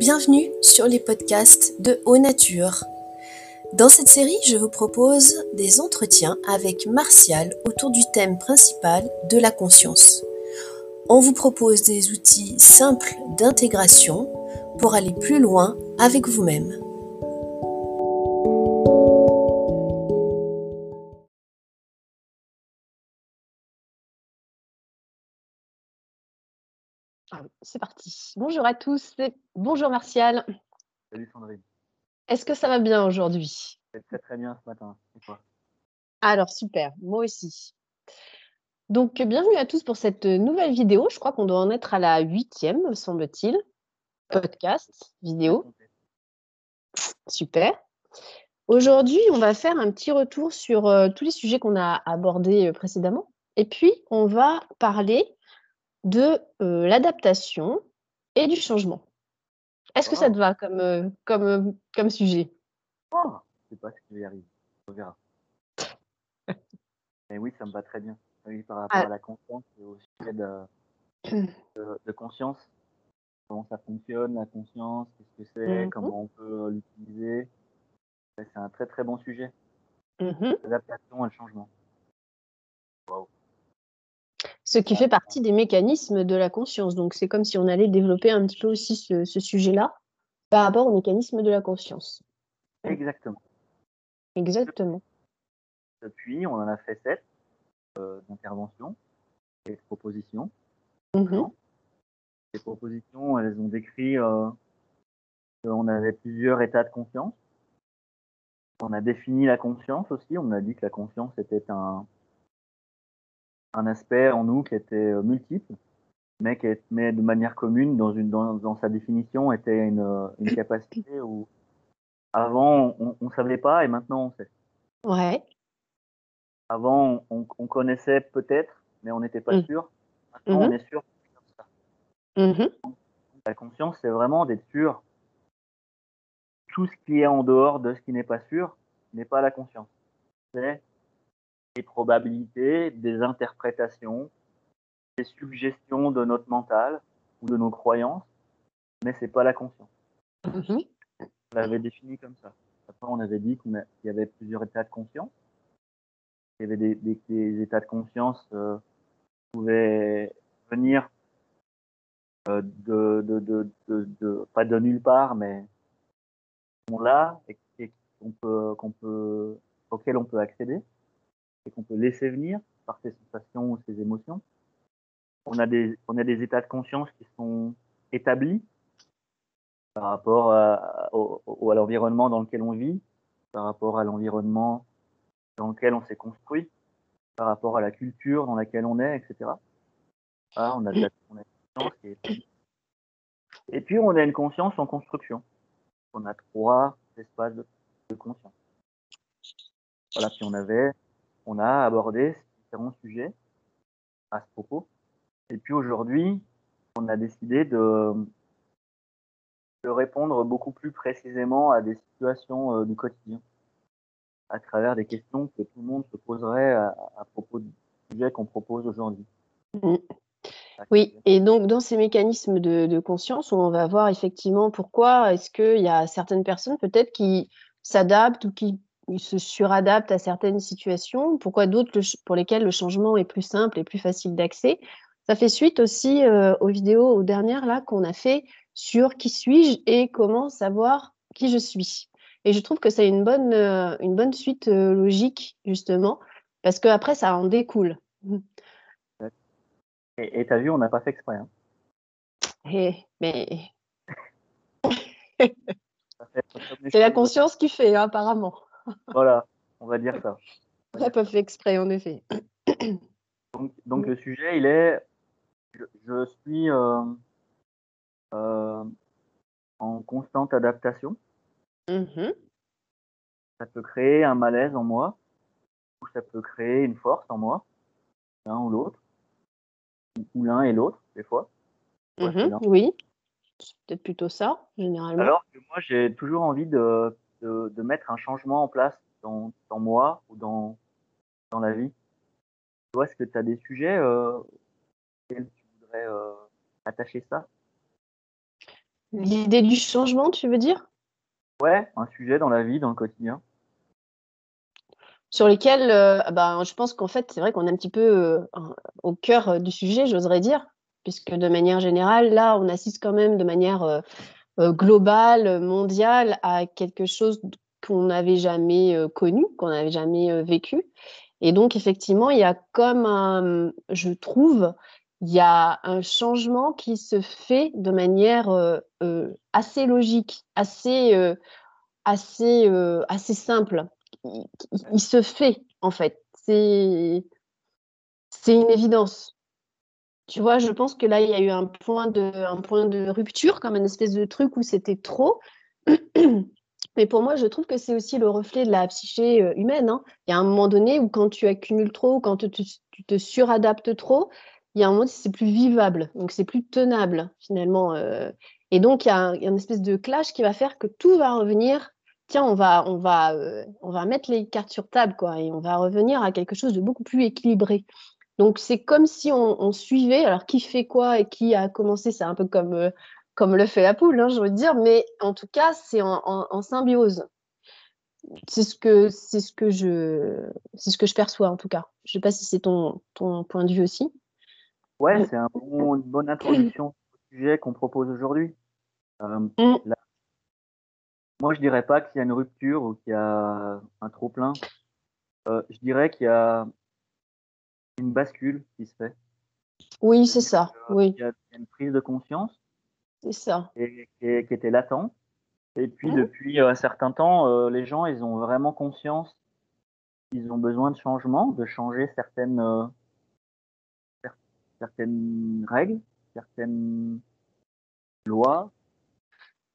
Bienvenue sur les podcasts de Haut Nature. Dans cette série, je vous propose des entretiens avec Martial autour du thème principal de la conscience. On vous propose des outils simples d'intégration pour aller plus loin avec vous-même. C'est parti. Bonjour à tous. Bonjour Martial. Salut Sandrine. Est-ce que ça va bien aujourd'hui? Très très bien ce matin. Et toi? Alors super, moi aussi. Donc bienvenue à tous pour cette nouvelle vidéo. Je crois qu'on doit en être à la huitième, me semble-t-il. Podcast, vidéo. Super. Aujourd'hui, on va faire un petit retour sur euh, tous les sujets qu'on a abordés euh, précédemment. Et puis, on va parler de euh, l'adaptation et du changement. Est-ce que ça te va comme, euh, comme, euh, comme sujet? Oh, Je ne sais pas ce qui va arriver. On verra. Mais oui, ça me va très bien. Oui, par rapport ah. à la conscience et au sujet de, conscience. Comment ça fonctionne, la conscience, qu'est-ce que c'est, mmh comment on peut l'utiliser? C'est un très très bon sujet. Mmh L'adaptation et le changement. Wow. Ce qui fait partie des mécanismes de la conscience. Donc, c'est comme si on allait développer un petit peu aussi ce, sujet-là par rapport au mécanisme de la conscience. Exactement. Exactement. Depuis, on en a fait sept euh, interventions et propositions. Mmh Ces propositions, elles ont décrit euh, qu'on avait plusieurs états de conscience. On a défini la conscience aussi. On a dit que la conscience était un, un aspect en nous qui était euh, multiple, mais qui mais de manière commune dans, une, dans, dans sa définition était une, euh, une capacité où avant on, on savait pas et maintenant on sait. Ouais. Avant on, on connaissait peut-être, mais on n'était pas mmh. sûr. Maintenant on mmh est sûr. Mmh La conscience, c'est vraiment d'être sûr. Tout ce qui est en dehors de ce qui n'est pas sûr n'est pas la conscience. C'est des probabilités, des interprétations, des suggestions de notre mental ou de nos croyances, mais c'est pas la conscience. Mm-hmm. On l'avait défini comme ça. Après, on avait dit qu'il y avait plusieurs états de conscience. Il y avait des, des, états de conscience euh, qui pouvaient venir euh, de, de, de, de, pas de nulle part, mais sont là et, qu'on peut, qu'on peut, auxquels on peut accéder et qu'on peut laisser venir par ses sensations ou ses émotions. On a des, on a des états de conscience qui sont établis par rapport à, au, à l'environnement dans lequel on vit, par rapport à l'environnement dans lequel on s'est construit, par rapport à la culture dans laquelle on est, etc. Ah, on, a une conscience qui est... Et puis, on a une conscience en construction. On a trois espaces de, de conscience. Voilà, puis on avait on a abordé différents sujets à ce propos. Et puis aujourd'hui, on a décidé de, de répondre beaucoup plus précisément à des situations euh, du quotidien, à travers des questions que tout le monde se poserait à, propos du sujet qu'on propose aujourd'hui. Mmh. Oui, et donc dans ces mécanismes de, de, conscience, on va voir effectivement pourquoi est-ce qu'il y a certaines personnes peut-être qui s'adaptent ou qui ils se suradaptent à certaines situations, pourquoi d'autres pour lesquelles le changement est plus simple et plus facile d'accès? Ça fait suite aussi euh, aux vidéos, aux dernières là qu'on a fait sur qui suis-je et comment savoir qui je suis. Et je trouve que c'est une bonne, euh, une bonne suite euh, logique justement, parce qu'après ça en découle. Et tu as vu, on n'a pas fait exprès. Hein. Eh, mais c'est la conscience qui fait, hein, apparemment voilà, on va dire ça. On n'a pas fait exprès, en effet. Donc, le sujet, il est, je, suis euh, euh, en constante adaptation. Mm-hmm. Ça peut créer un malaise en moi, ou ça peut créer une force en moi, l'un ou l'autre, ou l'un et l'autre, des fois. Mm-hmm. oui, c'est peut-être plutôt ça, généralement. Alors que moi, j'ai toujours envie de de, de, mettre un changement en place dans, dans moi ou dans, dans la vie. Toi, est-ce que tu as des sujets euh, auxquels tu voudrais euh, attacher ça? L'idée du changement, tu veux dire? Ouais, un sujet dans la vie, dans le quotidien. Sur lesquels, euh, ben, je pense qu'en fait, c'est vrai qu'on est un petit peu au cœur du sujet, j'oserais dire, puisque de manière générale, là, on assiste quand même de manière globale, mondiale, à quelque chose qu'on n'avait jamais connu, qu'on n'avait jamais vécu. Et donc, effectivement, il y a comme un, je trouve, il y a un changement qui se fait de manière euh, euh, assez logique, assez, euh, assez, assez simple. Il, se fait, en fait. C'est une évidence. Tu vois, je pense que là, il y a eu un point de, un rupture, comme une espèce de truc où c'était trop. Mais pour moi, je trouve que c'est aussi le reflet de la psyché humaine. Hein. Il y a un moment donné où quand tu accumules trop, quand tu, te suradaptes trop, il y a un moment où c'est plus vivable, donc c'est plus tenable finalement. Euh. et donc il y, a une espèce de clash qui va faire que tout va revenir. Tiens, on va, on va, euh, on va mettre les cartes sur table, quoi, et on va revenir à quelque chose de beaucoup plus équilibré. Donc c'est comme si on, suivait. Alors qui fait quoi et qui a commencé, c'est un peu comme euh, comme le fait la poule, hein, je veux dire. Mais en tout cas, c'est en, symbiose. C'est ce que c'est ce que je c'est ce que je perçois en tout cas. Je sais pas si c'est ton ton point de vue aussi. Ouais, c'est un une bonne introduction au sujet qu'on propose aujourd'hui. Euh, mm. moi, je dirais pas qu'il y a une rupture ou qu'il y a un trop plein. Euh, je dirais qu'il y a une bascule qui se fait. Oui, c'est ça. Oui. Il y a une prise de conscience. C'est ça. Et, qui, était latente. Et puis, depuis un certain temps, euh, les gens, ils ont vraiment conscience qu'ils ont besoin de changement, de changer certaines certaines règles, certaines lois,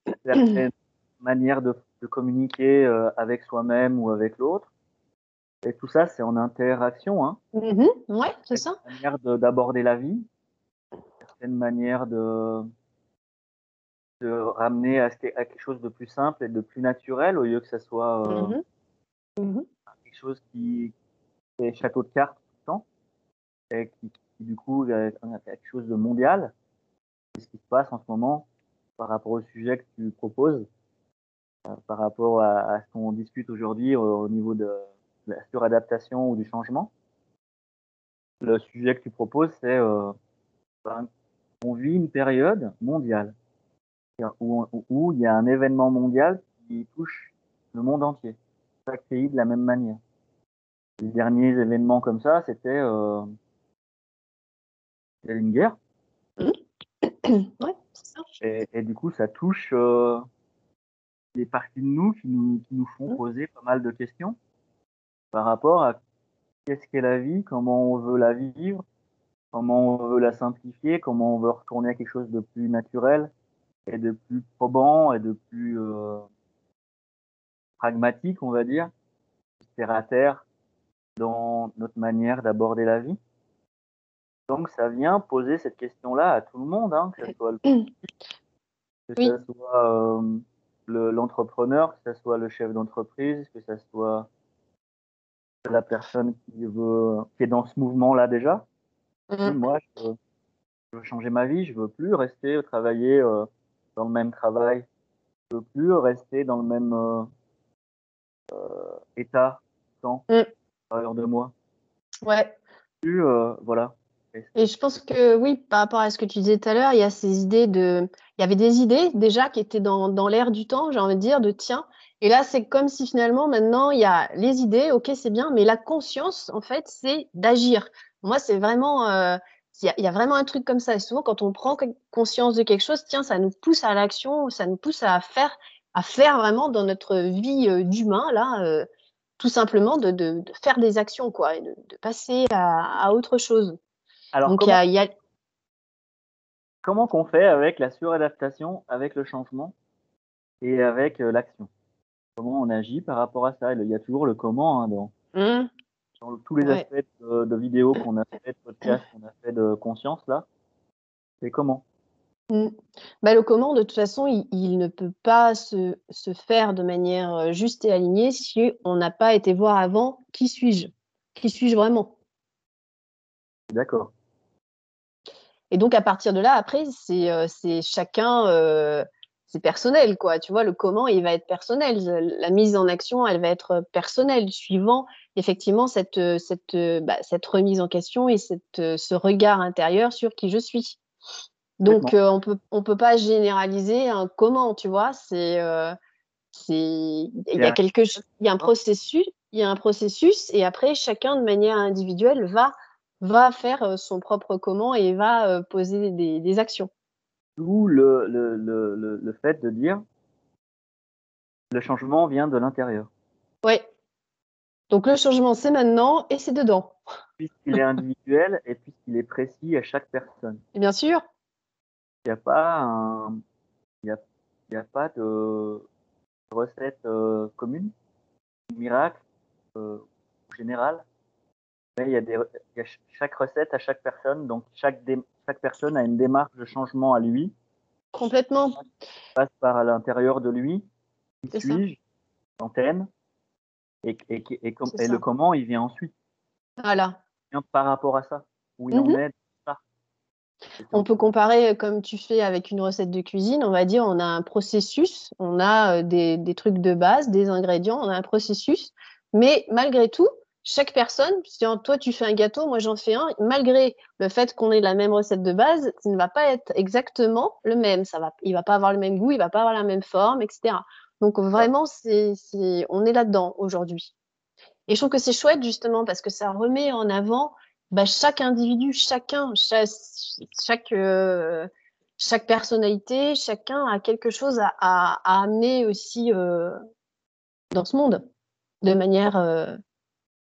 certaines manières de, communiquer euh, avec soi-même ou avec l'autre. Et tout ça, c'est en interaction. Hein. Mm-hmm. ouais, c'est ça. manière d'aborder la vie, certaines manières de, de ramener à, quelque chose de plus simple et de plus naturel au lieu que ça soit euh, mm-hmm. Mm-hmm. quelque chose qui est château de cartes tout le temps et qui, du coup, a quelque chose de mondial. Qu'est-ce qui se passe en ce moment par rapport au sujet que tu proposes, euh, par rapport à, ce qu'on discute aujourd'hui au, niveau de la suradaptation ou du changement Le sujet que tu proposes, c'est euh, ben, on vit une période mondiale où, où, il y a un événement mondial qui touche le monde entier, chaque pays de la même manière. Les derniers événements comme ça, c'était euh, une guerre. Ouais, ça. Et, du coup, ça touche euh, des parties de nous qui nous, qui nous font mmh. poser pas mal de questions par rapport à qu'est-ce qu'est la vie, comment on veut la vivre, comment on veut la simplifier, comment on veut retourner à quelque chose de plus naturel et de plus probant et de plus euh, pragmatique, on va dire, terre à terre dans notre manière d'aborder la vie. Donc ça vient poser cette question-là à tout le monde, hein, que ce soit le que ce soit euh, l'entrepreneur, que ce soit le chef d'entreprise, que ce soit la personne qui veut qui est dans ce mouvement-là déjà. Mmh. Moi, je veux, changer ma vie, je veux plus rester travailler euh, dans le même travail, je veux plus rester dans le même euh, euh état temps mmh. de moi. Ouais. Plus, voilà. Et je pense que oui, par rapport à ce que tu disais tout à l'heure, il y a ces idées de. Il y avait des idées déjà qui étaient dans, dans l'air du temps, j'ai envie de dire, de tiens. Et là, c'est comme si finalement, maintenant, il y a les idées, ok, c'est bien, mais la conscience, en fait, c'est d'agir. Moi, c'est vraiment. Euh, il y, a, vraiment un truc comme ça. Et souvent, quand on prend conscience de quelque chose, tiens, ça nous pousse à l'action, ça nous pousse à faire, à faire vraiment dans notre vie euh, d'humain, là, euh, tout simplement de, de, de, faire des actions, quoi, et de, de passer à, à autre chose. Alors, comment, qu'on fait avec la suradaptation, avec le changement et avec euh, l'action? Comment on agit par rapport à ça Il y a toujours le comment hein, dans, mmh. tous les aspects de, vidéos qu'on a fait, de podcasts qu'on a fait, de conscience là. C'est comment? Mmh. bah, le comment, de toute façon, il, ne peut pas se, se, faire de manière euh, juste et alignée si on n'a pas été voir avant qui suis-je Qui suis-je vraiment D'accord. Et donc, à partir de là, après, c'est euh, chacun, euh, c'est personnel, quoi. Tu vois, le comment, il va être personnel. La mise en action, elle va être personnelle, suivant effectivement cette, cette, bah, cette remise en question et cette, ce regard intérieur sur qui je suis. Donc, euh, on peut, on peut pas généraliser un comment, tu vois. C'est, euh, il y a quelque, il y a un processus, il y a un processus, et après, chacun de manière individuelle va, va faire euh, son propre comment et va poser des, des actions. D'où le, le, le, le, fait de dire le changement vient de l'intérieur. Oui. Donc le changement, c'est maintenant et c'est dedans. Puisqu'il est individuel et puisqu'il est précis à chaque personne. Et bien sûr. Il n'y a pas un, y a, y a pas de recette euh, commune, miracle euh, général. Mais il y a des, y a chaque recette à chaque personne, donc chaque chaque personne a une démarche de changement à lui. Complètement. passe par l'intérieur de lui. Qui suis-je Antenne. Et, et, et, et, le comment, il vient ensuite. Voilà. Par rapport à ça. Où il en mhm. est. On peut comparer, euh, comme tu fais avec une recette de cuisine, on va dire on a un processus, on a euh, des, des trucs de base, des ingrédients, on a un processus, mais malgré tout, chaque personne, si toi tu fais un gâteau, moi j'en fais un, malgré le fait qu'on ait la même recette de base, ça ne va pas être exactement le même. Ça va, il va pas avoir le même goût, il va pas avoir la même forme, etc. Donc vraiment, c'est, on est là-dedans aujourd'hui. Et je trouve que c'est chouette justement parce que ça remet en avant bah, chaque individu, chacun, chaque, euh, chaque, personnalité, chacun a quelque chose à, à, amener aussi euh, dans ce monde de manière euh,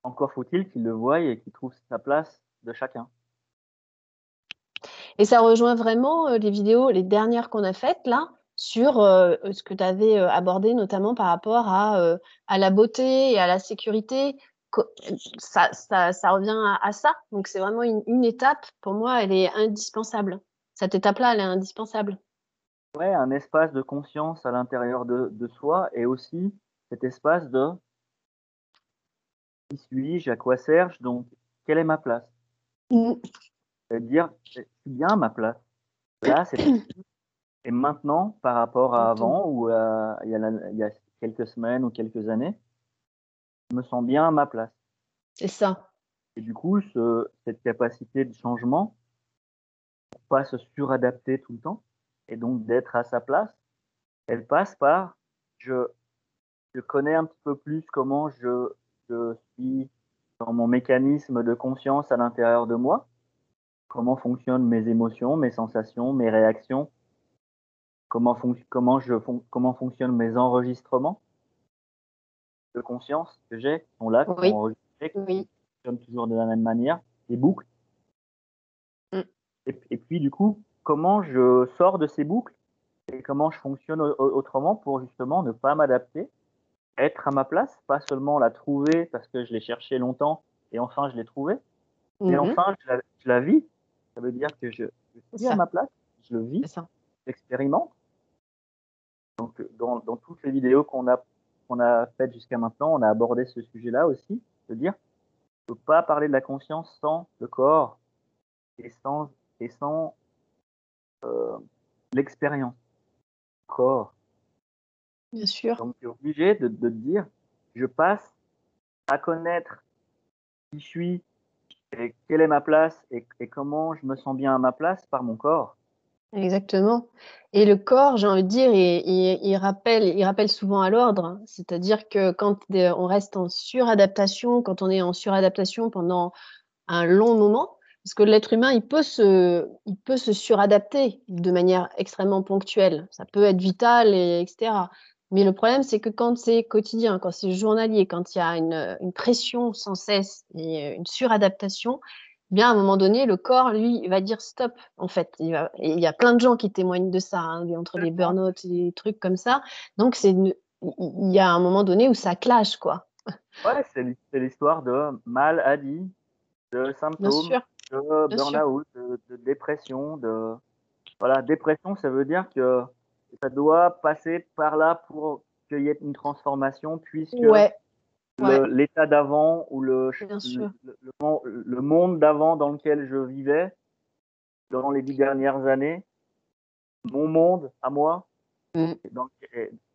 encore faut-il qu'il le voie et qu'il trouve sa place de chacun. Et ça rejoint vraiment euh, les vidéos, les dernières qu'on a faites là, sur euh, ce que tu avais euh, abordé, notamment par rapport à, à, la beauté et à la sécurité. Ça, ça, ça revient à, ça. Donc, c'est vraiment une, une, étape, pour moi, elle est indispensable. Cette étape-là, elle est indispensable. Ouais, un espace de conscience à l'intérieur de, de soi et aussi cet espace de qui suis-je, à quoi sers-je, donc quelle est ma place? Mm. C'est-à-dire, c'est bien ma place. Là, c'est Et maintenant, par rapport à avant ou il, y a quelques semaines ou quelques années, je me sens bien à ma place. C'est ça. Et du coup, ce, cette capacité de changement, pour pas se suradapter tout le temps, et donc d'être à sa place, elle passe par je, je connais un petit peu plus comment je je suis dans mon mécanisme de conscience à l'intérieur de moi, comment fonctionnent mes émotions, mes sensations, mes réactions, comment, comment, je comment fonctionnent mes enregistrements? De conscience que j'ai, qui sont là, qui sont enregistrés, qui fonctionnent toujours de la même manière, des boucles. Mm. Et, et, puis du coup, comment je sors de ces boucles et comment je fonctionne autrement pour justement ne pas m'adapter être à ma place, pas seulement la trouver parce que je l'ai cherché longtemps et enfin je l'ai trouvée, mais mhm. enfin je la, je la, vis. Ça veut dire que je, je suis à ma place, je le vis, j'expérimente. Donc dans, dans, toutes les vidéos qu'on a qu'on a faites jusqu'à maintenant, on a abordé ce sujet-là aussi, de dire ne peut pas parler de la conscience sans le corps et sans et sans euh, l'expérience corps Bien sûr. Donc, tu es obligé de, de, te dire, je passe à connaître qui je suis, et quelle est ma place et, et, comment je me sens bien à ma place par mon corps. Exactement. Et le corps, j'ai envie de dire, il, il, il, rappelle, il rappelle souvent à l'ordre. C'est-à-dire que quand on reste en suradaptation, quand on est en suradaptation pendant un long moment, parce que l'être humain, il peut, se, il peut se suradapter de manière extrêmement ponctuelle. Ça peut être vital, et, etc. Mais le problème, c'est que quand c'est quotidien, quand c'est journalier, quand il y a une, une, pression sans cesse et une suradaptation, eh bien à un moment donné, le corps, lui, va dire stop. En fait, il, va, il y a plein de gens qui témoignent de ça, hein, entre les burn-out et des trucs comme ça. Donc, c'est il y a un moment donné où ça clash, quoi. Ouais, c'est l'histoire de maladie, de symptômes, de burn-out, de, de, dépression, de voilà, dépression, ça veut dire que ça doit passer par là pour qu'il y ait une transformation, puisque l'état d'avant ou le, le, monde d'avant dans lequel je vivais, dans les dix dernières années, mon monde à moi, Mm.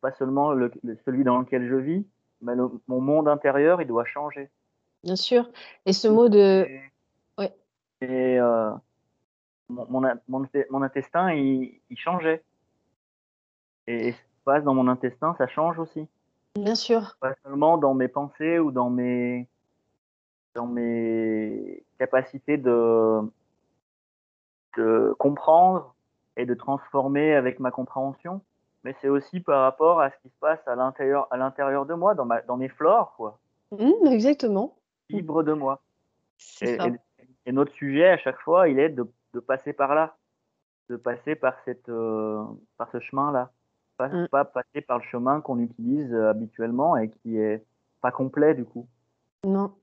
pas seulement le, celui dans lequel je vis, mais mon monde intérieur, il doit changer. Bien sûr. Et ce mot de. Et, et euh, mon, mon, mon, intestin, il, il changeait. Et ce qui se passe dans mon intestin, ça change aussi. Bien sûr. Pas seulement dans mes pensées ou dans mes, dans mes capacités de, de comprendre et de transformer avec ma compréhension, mais c'est aussi par rapport à ce qui se passe à l'intérieur, à l'intérieur de moi, dans, ma, dans mes flores, quoi. Mmh, exactement. Libre de moi. Et, et, notre sujet à chaque fois, il est de, de passer par là, de passer par cette, euh, par ce chemin-là, pas, mmh. pas, passer par le chemin qu'on utilise euh, habituellement et qui est pas complet du coup. Non.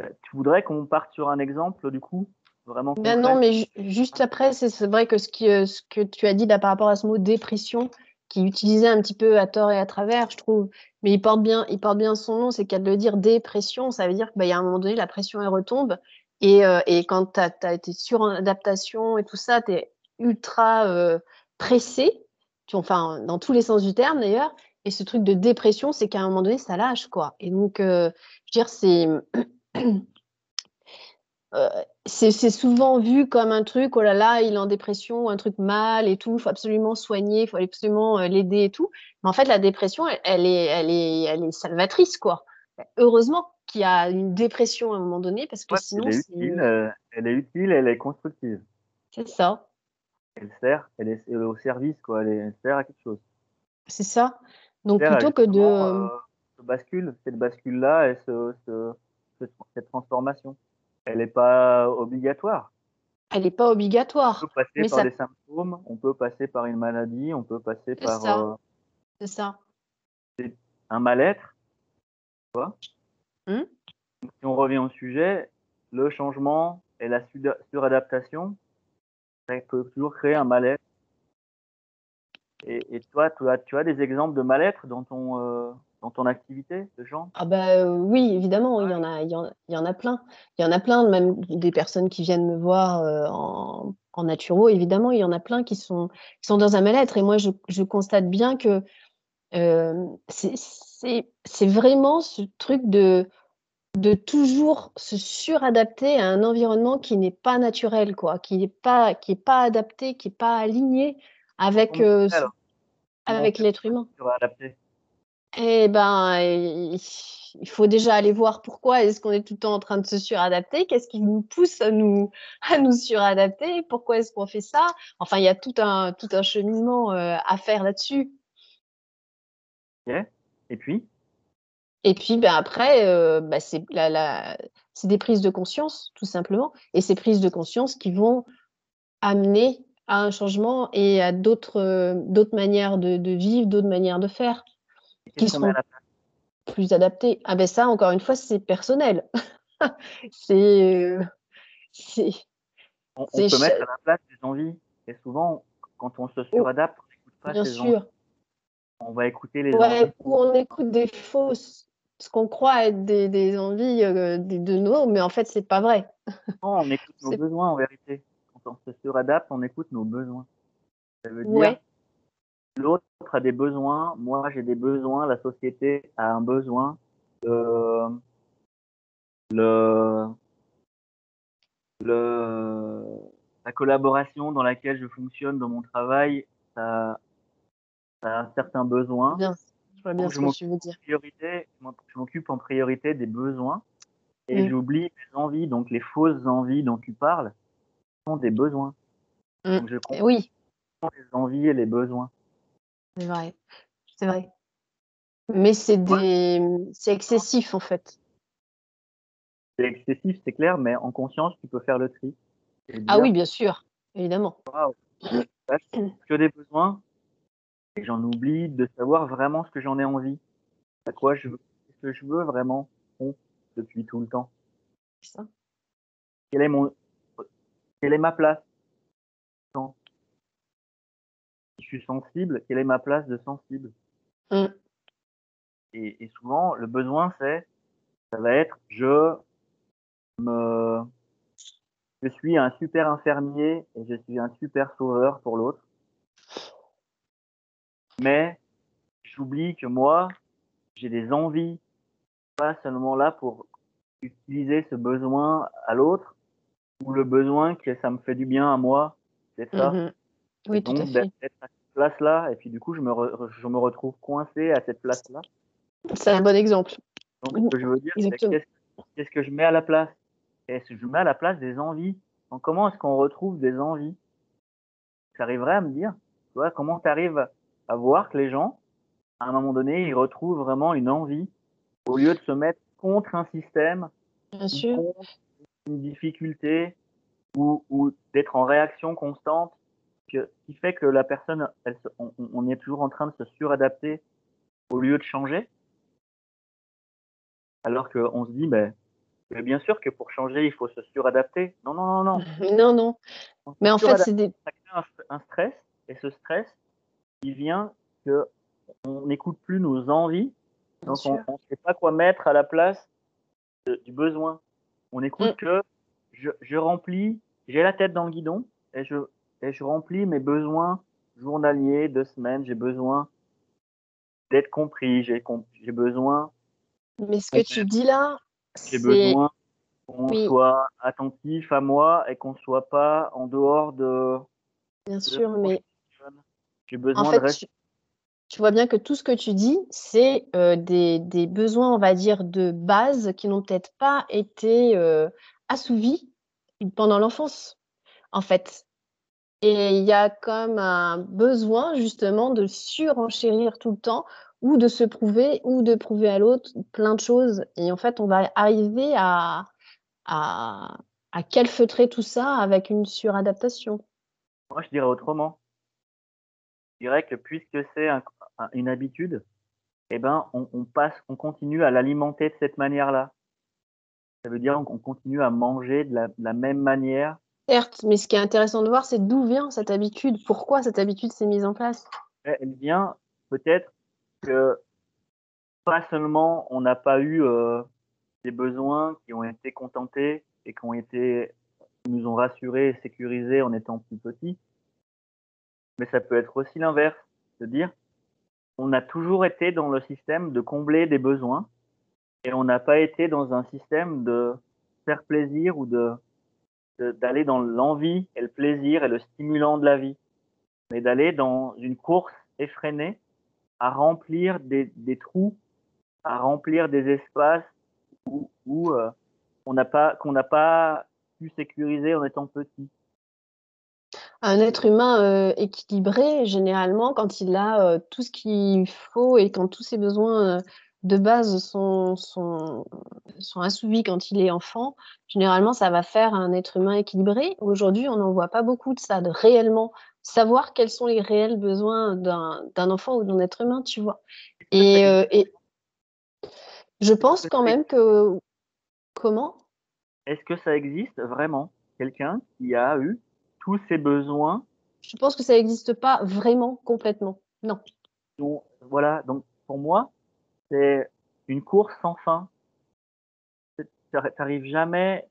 Euh, tu voudrais qu'on parte sur un exemple du coup vraiment ben Non, mais juste après, c'est vrai que ce, qui, ce que tu as dit là par rapport à ce mot dépression, qui utilisait un petit peu à tort et à travers, je trouve. Mais il porte bien, il porte bien son nom, c'est qu'à le dire dépression, ça veut dire qu'il bah, y a un moment donné, la pression elle retombe. Et, euh, et quand tu as, été sur adaptation et tout ça, tu es ultra euh, pressé, enfin, dans tous les sens du terme d'ailleurs. Et ce truc de dépression, c'est qu'à un moment donné, ça lâche, quoi. Et donc, euh, je veux dire, c'est. Euh, c'est souvent vu comme un truc, oh là là, il est en dépression, un truc mal et tout, il faut absolument soigner, il faut absolument euh, l'aider et tout. Mais en fait, la dépression, elle, est, elle, est, elle est salvatrice, quoi. Heureusement qu'il y a une dépression à un moment donné, parce que sinon. Elle est, utile, euh, elle est utile, elle est constructive. C'est ça. Elle sert, elle est, au service, quoi. Elle, sert à quelque chose. C'est ça. Donc plutôt que de. ce bascule, cette bascule-là et ce, cette transformation elle n'est pas obligatoire. Elle n'est pas obligatoire. On peut passer par des symptômes, on peut passer par une maladie, on peut passer par. Ça. Euh, c'est ça. C'est un mal-être. Hmm? Si on revient au sujet, le changement et la suradaptation, ça peut toujours créer un mal-être. Et, toi, tu as, des exemples de mal-être dans ton, euh, dans ton activité, genre Ah bah oui, évidemment, il y en a, il y en, a plein. Il y en a plein, même des personnes qui viennent me voir en, en naturo, évidemment, il y en a plein qui sont, sont dans un mal-être. Et moi, je, je, constate bien que euh, c'est vraiment ce truc de, de toujours se suradapter à un environnement qui n'est pas naturel, quoi, qui n'est pas, qui est pas adapté, qui n'est pas aligné avec, euh, avec l'être humain. Eh ben, il faut déjà aller voir pourquoi est-ce qu'on est tout le temps en train de se suradapter, qu'est-ce qui nous pousse à nous, à nous suradapter, pourquoi est-ce qu'on fait ça? Enfin, il y a tout un, tout un cheminement euh, à faire là-dessus. Et puis? Et puis, ben après, euh, ben, c'est la, la, des prises de conscience, tout simplement. Et ces prises de conscience qui vont amener à un changement et à d'autres euh, manières de, de vivre, d'autres manières de faire qui seront plus adaptés. Ah ben ça, encore une fois, c'est personnel. c'est, On, peut mettre à la place des envies. Et souvent, quand on se suradapte, on n'écoute pas Bien sûr. On va écouter les ouais, Ou on écoute des fausses, ce qu'on croit être des, des envies euh, de nous, mais en fait, c'est pas vrai. non, on écoute nos besoins en vérité. Quand on se suradapte, on écoute nos besoins. Ça veut dire l'autre a des besoins, moi j'ai des besoins, la société a un besoin. Euh, le, le, la collaboration dans laquelle je fonctionne dans mon travail, ça, ça a un certain besoin. Bien, je vois bien ce que tu veux dire. Priorité, je m'occupe en priorité des besoins et mm. j'oublie les envies, donc les fausses envies dont tu parles sont des besoins. Mm. Donc je comprends oui. les envies et les besoins. C'est vrai, c'est vrai. Mais c'est des, c'est excessif en fait. C'est excessif, c'est clair, mais en conscience, tu peux faire le tri. Ah oui, bien sûr, évidemment. Wow. que des besoins et j'en oublie de savoir vraiment ce que j'en ai envie. À quoi je veux, ce que je veux vraiment depuis tout le temps. Ça. Quel est mon, quelle est ma place je suis sensible, quelle est ma place de sensible? Mm. et, souvent, le besoin, c'est, ça va être, je me, je suis un super infirmier et je suis un super sauveur pour l'autre. Mais j'oublie que moi, j'ai des envies, pas seulement là pour utiliser ce besoin à l'autre, ou le besoin que ça me fait du bien à moi, c'est ça. Mhm. Oui, Et tout à fait. d'être à cette place-là, et puis du coup, je me, re- je me retrouve coincé à cette place-là. C'est un bon exemple. Donc, ce que je veux dire, c'est qu'est-ce que je mets à la place? Est-ce que je mets à la place des envies? Donc, comment est-ce qu'on retrouve des envies? Tu arriverais à me dire, tu vois, comment tu arrives à voir que les gens, à un moment donné, ils retrouvent vraiment une envie au lieu de se mettre contre un système, Bien ou sûr. contre une difficulté, ou, ou d'être en réaction constante, que, qui fait que la personne, elle, on, est toujours en train de se suradapter au lieu de changer. Alors qu'on se dit, ben, mais bien sûr que pour changer, il faut se suradapter. Non, non, non, non. Non, non. Mais en fait, c'est des. un stress, et ce stress, il vient que on n'écoute plus nos envies, donc on ne sait pas quoi mettre à la place de- du besoin. On écoute Mm. que je, je remplis, j'ai la tête dans le guidon, et je, et je remplis mes besoins journaliers, de semaine, j'ai besoin d'être compris, j'ai besoin Mais ce que tu dis là, J'ai c'est. besoin qu'on Oui. soit attentif à moi et qu'on soit pas en dehors de. Bien de sûr, mais. J'ai besoin en de fait, tu, tu vois bien que tout ce que tu dis, c'est euh, des, des besoins, on va dire, de base qui n'ont peut-être pas été euh, assouvis pendant l'enfance, en fait. Et il y a comme un besoin justement de surenchérir tout le temps ou de se prouver ou de prouver à l'autre plein de choses. Et en fait, on va arriver à, à, à calfeutrer tout ça avec une suradaptation. Moi, je dirais autrement. Je dirais que puisque c'est un- un- une habitude, eh ben, on, on passe, on continue à l'alimenter de cette manière-là. Ça veut dire qu'on continue à manger de la, de la même manière. Certes, mais ce qui est intéressant de voir, c'est d'où vient cette habitude, pourquoi cette habitude s'est mise en place. Elle elle vient peut-être que pas seulement on n'a pas eu euh, des besoins qui ont été contentés et qui ont été nous ont rassurés et sécurisés en étant plus petits, mais ça peut être aussi l'inverse, de dire on a toujours été dans le système de combler des besoins et on n'a pas été dans un système de faire plaisir ou de d'aller dans l'envie et le plaisir et le stimulant de la vie, mais d'aller dans une course effrénée à remplir des, trous, à remplir des espaces où, euh, on qu'on n'a pas pu sécuriser en étant petit. Un être humain euh, équilibré, généralement, quand il a euh, tout ce qu'il faut et quand tous ses besoins euh, de base sont, sont, sont assouvis quand il est enfant, généralement, ça va faire un être humain équilibré. Aujourd'hui, on n'en voit pas beaucoup de ça, de réellement savoir quels sont les réels besoins d'un enfant ou d'un être humain, tu vois. Et, et je pense quand même que... Comment? Est-ce que ça existe vraiment quelqu'un qui a eu tous ses besoins Je pense que ça n'existe pas vraiment complètement. Non. dont- voilà donc pour moi c'est une course sans fin. T'arrives jamais,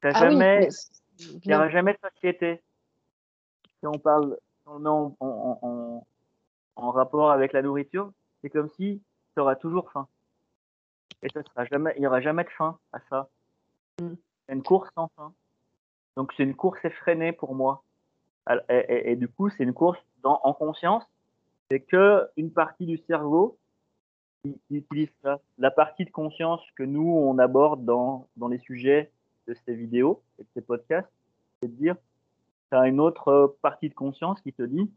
t'as Ah oui, jamais, mais il n'y bien. aura jamais de satiété. Si on parle, si on le met en, en, en, en rapport avec la nourriture, c'est comme si tu auras toujours faim. Et ça sera jamais, il n'y aura jamais de fin à ça. Mm. C'est une course sans fin. Donc c'est une course effrénée pour moi. Et, du coup, c'est une course en conscience. C'est que une partie du cerveau qui utilise ça. La partie de conscience que nous on aborde dans, dans les sujets de ces vidéos et de ces podcasts, c'est de dire, tu as une autre euh, partie de conscience qui te dit,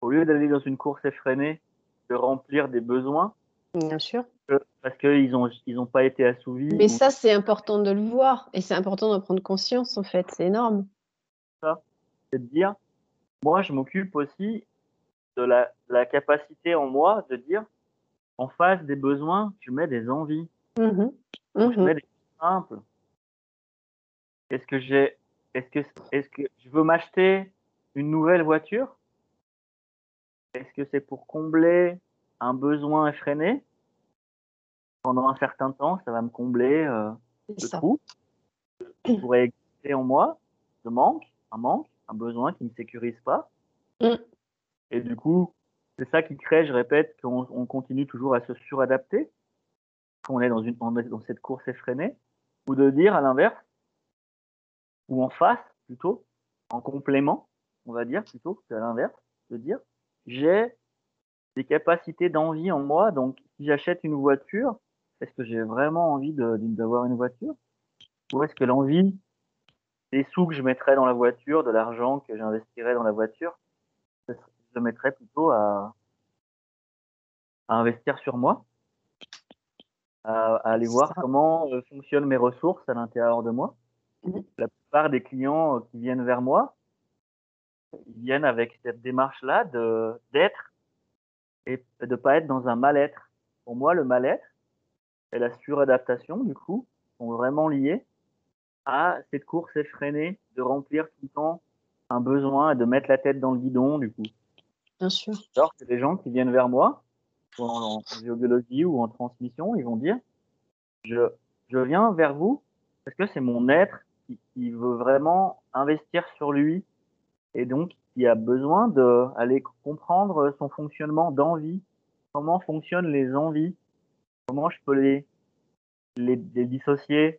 au lieu d'aller dans une course effrénée, de remplir des besoins, Bien sûr. Que- parce qu'ils n'ont ils ont pas été assouvis, Mais ça, c'est important de le voir et c'est important d'en prendre conscience, en fait. C'est énorme. c'est de dire, moi je m'occupe aussi de la, la capacité en moi de dire, en face des besoins, je mets des envies. Mhm. Je mets des choses simples. Est-ce que j'ai, est-ce que, est-ce que je veux m'acheter une nouvelle voiture? Est-ce que c'est pour combler un besoin effréné? Pendant un certain temps, ça va me combler euh, le ça. trou qui pourrait exister en moi, de manque, un manque, un besoin qui ne me sécurise pas. Mm. Et du coup, c'est ça qui crée, je répète, qu'on on continue toujours à se suradapter, qu'on est dans, une, dans cette course effrénée, ou de dire à l'inverse, ou en face plutôt, en complément, on va dire plutôt à l'inverse, de dire j'ai des capacités d'envie en moi, donc si j'achète une voiture, est-ce que j'ai vraiment envie d'avoir une voiture? Ou est-ce que l'envie des sous que je mettrais dans la voiture, de l'argent que j'investirais dans la voiture, je mettrais plutôt à, à investir sur moi, à, aller voir comment euh, fonctionnent mes ressources à l'intérieur de moi. Mmh. La plupart des clients euh, qui viennent vers moi, ils viennent avec cette démarche-là d'être et de pas être dans un mal-être. Pour moi, le mal-être et la suradaptation, du coup, sont vraiment liés à cette course effrénée de remplir tout le temps un besoin et de mettre la tête dans le guidon, du coup. Bien sûr. Alors que les gens qui viennent vers moi, en, en géobiologie ou en transmission, ils vont dire je, je viens vers vous parce que c'est mon être qui, qui, veut vraiment investir sur lui et donc qui a besoin d'aller comprendre son fonctionnement d'envie, comment fonctionnent les envies, comment je peux les, dissocier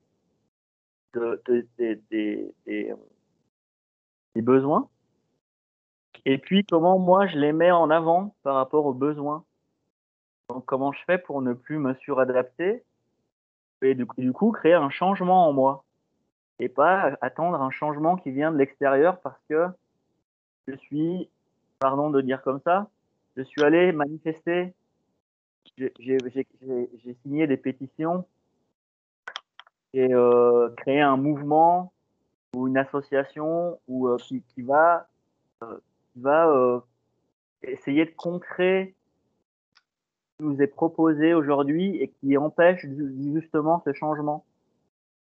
de, de, de, des, des besoins? Et puis comment moi je les mets en avant par rapport aux besoins? Donc comment je fais pour ne plus me suradapter et du, du coup créer un changement en moi? Et pas attendre un changement qui vient de l'extérieur parce que je suis, pardon de dire comme ça, je suis allé manifester, j'ai signé des pétitions et euh, créer un mouvement ou une association ou euh, qui, va euh, va essayer de concret qui nous est proposé aujourd'hui et qui empêche justement ce changement.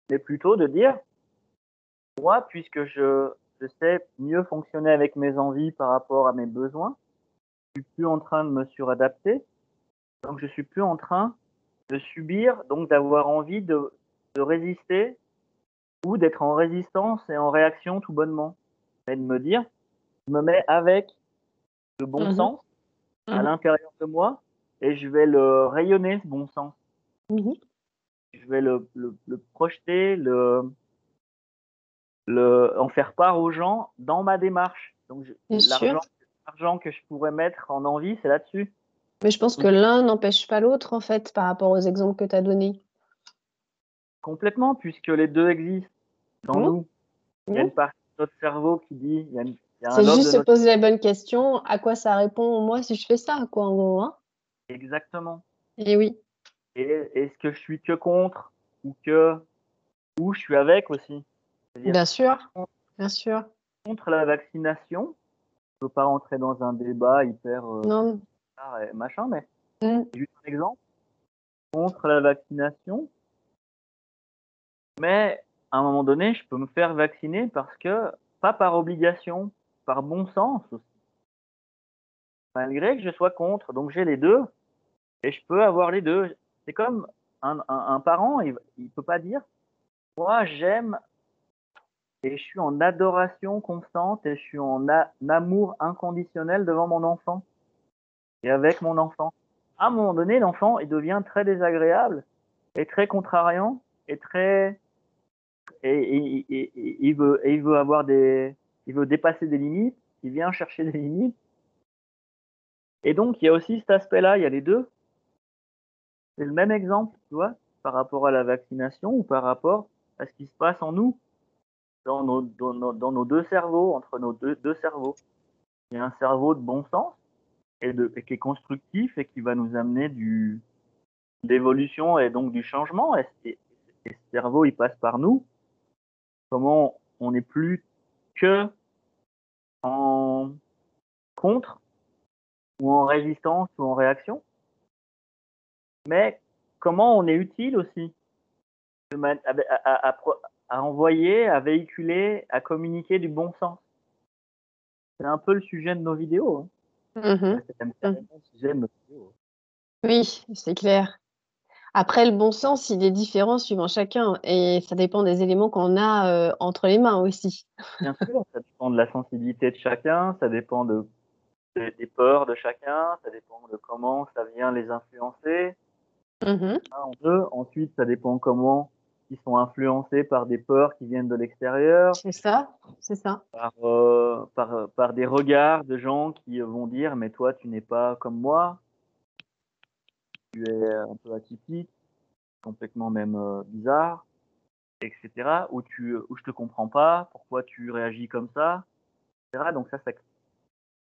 Mais plutôt de dire, moi, puisque je, je sais mieux fonctionner avec mes envies par rapport à mes besoins, je suis plus en train de me suradapter, donc je suis plus en train de subir, donc d'avoir envie de, de résister ou d'être en résistance et en réaction tout bonnement. Et de me dire, je me mets avec le bon mmh sens à mmh l'intérieur de moi et je vais le rayonner, ce bon sens. Mmh je vais le, le, le, projeter, le, le, en faire part aux gens dans ma démarche. Donc, l'argent que je pourrais mettre en envie, c'est là-dessus. Mais je pense que l'un n'empêche pas l'autre, en fait, par rapport aux exemples que tu as donnés. Complètement, puisque les deux existent dans nous. Il y a une partie de notre cerveau qui dit, il y a une, c'est juste se poser la bonne question. À quoi ça répond moi si je fais ça, quoi, en gros. Hein Exactement. Et oui. Et est-ce que je suis que contre ou que ou je suis avec aussi? Bien sûr. Bien sûr. Contre la vaccination. Je ne veux pas rentrer dans un débat hyper euh, non. Machin, mais mm. juste un exemple. Contre la vaccination. Mais à un moment donné, je peux me faire vacciner parce que, pas par obligation, par bon sens aussi. Malgré que je sois contre. Donc j'ai les deux et je peux avoir les deux. C'est comme un, un, un, parent, il ne peut pas dire Moi, j'aime et je suis en adoration constante et je suis en amour inconditionnel devant mon enfant et avec mon enfant. À un moment donné, l'enfant, il devient très désagréable et très contrariant et très. Et, et, et, et il, veut, avoir des, il veut dépasser des limites, il vient chercher des limites. Et donc, il y a aussi cet aspect-là, il y a les deux. C'est le même exemple, tu vois, par rapport à la vaccination ou par rapport à ce qui se passe en nous, dans nos, dans nos, dans nos deux cerveaux, entre nos deux, cerveaux. Il y a un cerveau de bon sens et, de, et qui est constructif et qui va nous amener du d'évolution et donc du changement. Et, ce cerveau, il passe par nous. Comment on n'est plus que en contre ou en résistance ou en réaction, mais comment on est utile aussi à, envoyer, à véhiculer, à communiquer du bon sens. C'est un peu le sujet de nos vidéos. Hein. Mmh. Oui, c'est clair. Après, le bon sens, il est différent suivant chacun et ça dépend des éléments qu'on a euh, entre les mains aussi. Bien sûr, ça dépend de la sensibilité de chacun, ça dépend de, des, peurs de chacun, ça dépend de comment ça vient les influencer. Mmh Ensuite, ça dépend comment ils sont influencés par des peurs qui viennent de l'extérieur. C'est ça, c'est ça. Par, euh, par, par, des regards de gens qui vont dire Mais toi, tu n'es pas comme moi. Tu es un peu atypique, complètement même euh, bizarre, etc. Ou, tu, ou je te comprends pas, pourquoi tu réagis comme ça, etc. Donc, ça, ça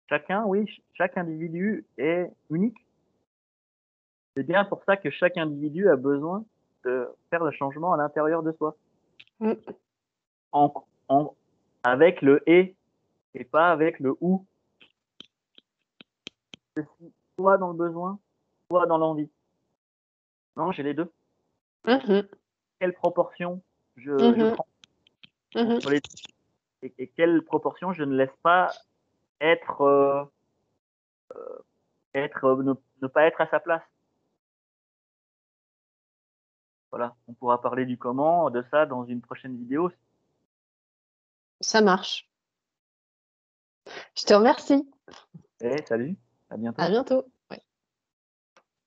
chacun, oui, chaque individu est unique. C'est bien pour ça que chaque individu a besoin de faire le changement à l'intérieur de soi. Mm. En, en, avec le et et pas avec le ou. Soit dans le besoin, soit dans l'envie. Non, j'ai les deux. Mm-hmm. Quelle proportion je, je Mm-hmm. prends Mhm. les- et, et quelle proportion je ne laisse pas être, euh, euh, être euh, ne, ne pas être à sa place? Voilà, on pourra parler du comment, de ça dans une prochaine vidéo. Ça marche. Je te remercie. Et salut, à bientôt. À bientôt.